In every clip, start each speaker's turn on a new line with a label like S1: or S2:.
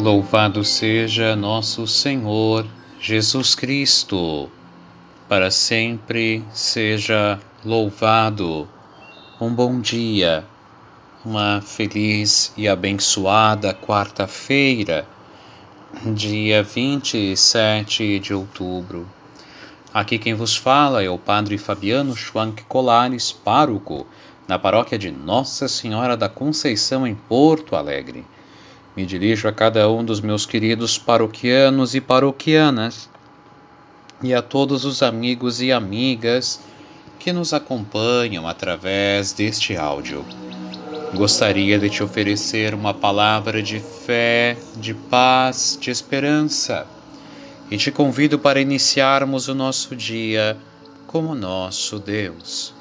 S1: Louvado seja nosso Senhor Jesus Cristo, para sempre seja louvado. Um bom dia, uma feliz e abençoada quarta-feira, dia 27 de outubro. Aqui quem vos fala é o Padre Fabiano Schwank Colares, pároco, na paróquia de Nossa Senhora da Conceição, em Porto Alegre. Me dirijo a cada um dos meus queridos paroquianos e paroquianas e a todos os amigos e amigas que nos acompanham através deste áudio. Gostaria de te oferecer uma palavra de fé, de paz, de esperança e te convido para iniciarmos o nosso dia como nosso Deus.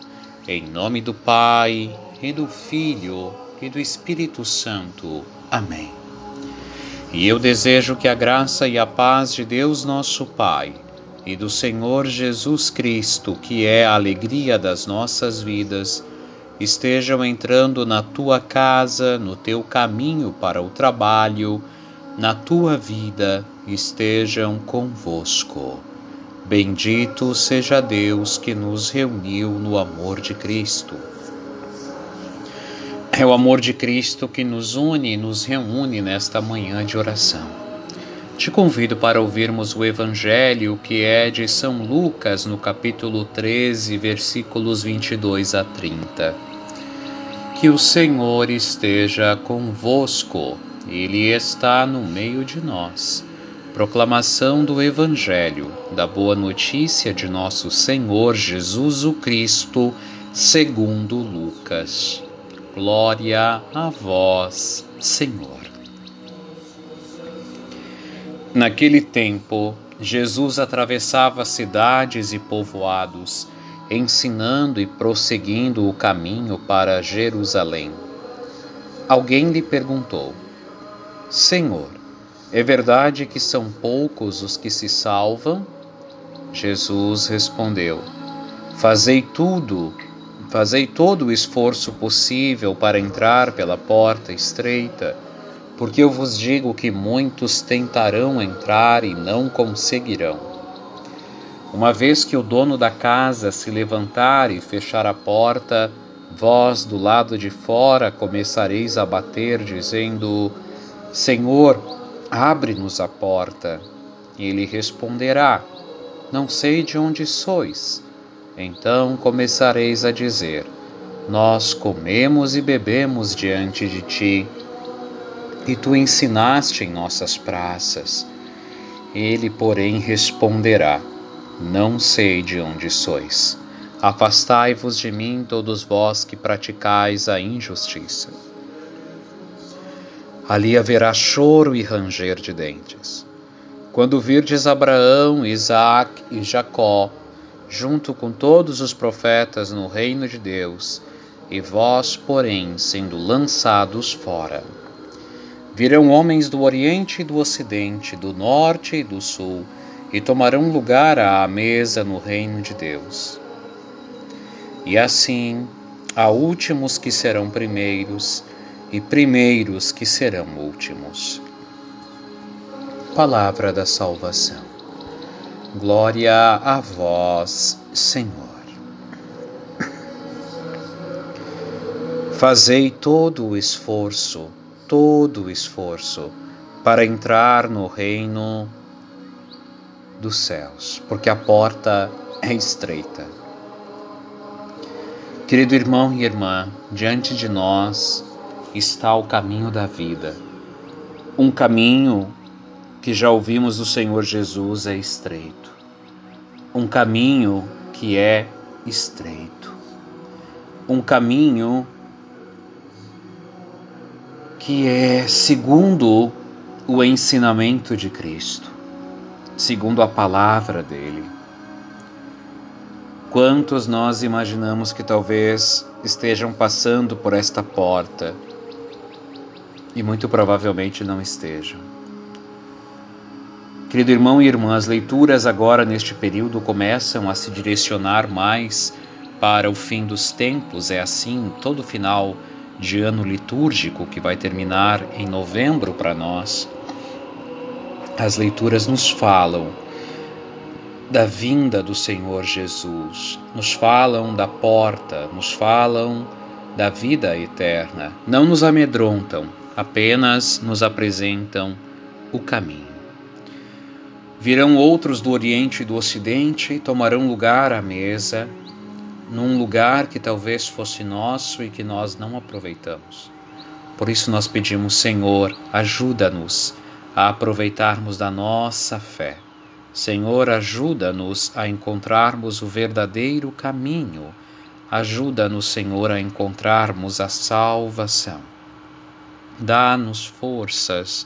S1: Em nome do Pai, e do Filho, e do Espírito Santo. Amém. E eu desejo que a graça e a paz de Deus nosso Pai e do Senhor Jesus Cristo, que é a alegria das nossas vidas, estejam entrando na tua casa, no teu caminho para o trabalho, na tua vida, estejam convosco. Bendito seja Deus que nos reuniu no amor de Cristo. É o amor de Cristo que nos une e nos reúne nesta manhã de oração. Te convido para ouvirmos o Evangelho que é de São Lucas, no capítulo 13, versículos 22 a 30. Que o Senhor esteja convosco, Ele está no meio de nós. Proclamação do Evangelho, da Boa Notícia de Nosso Senhor Jesus o Cristo, segundo Lucas. Glória a vós, Senhor. Naquele tempo, Jesus atravessava cidades e povoados, ensinando e prosseguindo o caminho para Jerusalém. Alguém lhe perguntou: Senhor, é verdade que são poucos os que se salvam? Jesus respondeu: Fazei tudo Fazei todo o esforço possível para entrar pela porta estreita, porque eu vos digo que muitos tentarão entrar e não conseguirão. Uma vez que o dono da casa se levantar e fechar a porta, vós do lado de fora começareis a bater, dizendo: Senhor, abre-nos a porta. E ele responderá: Não sei de onde sois. Então começareis a dizer: Nós comemos e bebemos diante de ti, e tu ensinaste em nossas praças. Ele, porém, responderá: Não sei de onde sois. Afastai-vos de mim, todos vós que praticais a injustiça. Ali haverá choro e ranger de dentes. Quando virdes Abraão, Isaque e Jacó, junto com todos os profetas no reino de Deus, e vós, porém, sendo lançados fora. Virão homens do Oriente e do Ocidente, do Norte e do Sul, e tomarão lugar à mesa no reino de Deus. E assim, há últimos que serão primeiros, e primeiros que serão últimos. Palavra da Salvação. Glória a vós, Senhor. Fazei todo o esforço, todo o esforço, para entrar no reino dos céus, porque a porta é estreita. Querido irmão e irmã, diante de nós está o caminho da vida, um caminho que já ouvimos do Senhor Jesus é estreito. Um caminho que é estreito. Um caminho que é segundo o ensinamento de Cristo, segundo a palavra dele. Quantos nós imaginamos que talvez estejam passando por esta porta e muito provavelmente não estejam? Querido irmão e irmã, as leituras agora neste período começam a se direcionar mais para o fim dos tempos, é assim todo final de ano litúrgico que vai terminar em novembro para nós. As leituras nos falam da vinda do Senhor Jesus, nos falam da porta, nos falam da vida eterna. Não nos amedrontam, apenas nos apresentam o caminho. Virão outros do Oriente e do Ocidente e tomarão lugar à mesa, num lugar que talvez fosse nosso e que nós não aproveitamos. Por isso nós pedimos, Senhor, ajuda-nos a aproveitarmos da nossa fé. Senhor, ajuda-nos a encontrarmos o verdadeiro caminho. Ajuda-nos, Senhor, a encontrarmos a salvação. Dá-nos forças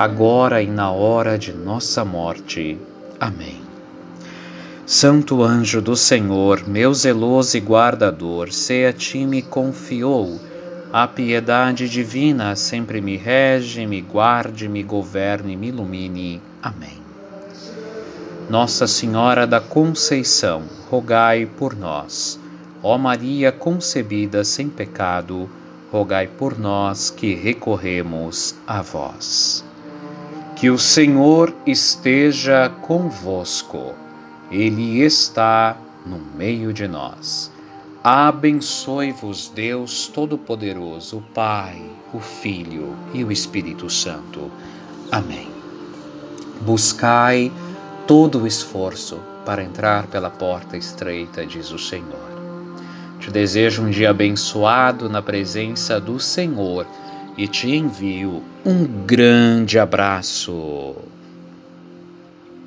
S1: agora e na hora de nossa morte. Amém. Santo anjo do Senhor, meu zeloso e guardador, se a ti me confiou, a piedade divina sempre me rege, me guarde, me governe, me ilumine. Amém. Nossa Senhora da Conceição, rogai por nós. Ó Maria concebida sem pecado, rogai por nós que recorremos a vós. Que o Senhor esteja convosco, Ele está no meio de nós. Abençoe-vos, Deus Todo-Poderoso, o Pai, o Filho e o Espírito Santo. Amém. Buscai todo o esforço para entrar pela porta estreita, diz o Senhor. Te desejo um dia abençoado na presença do Senhor e te envio um grande abraço.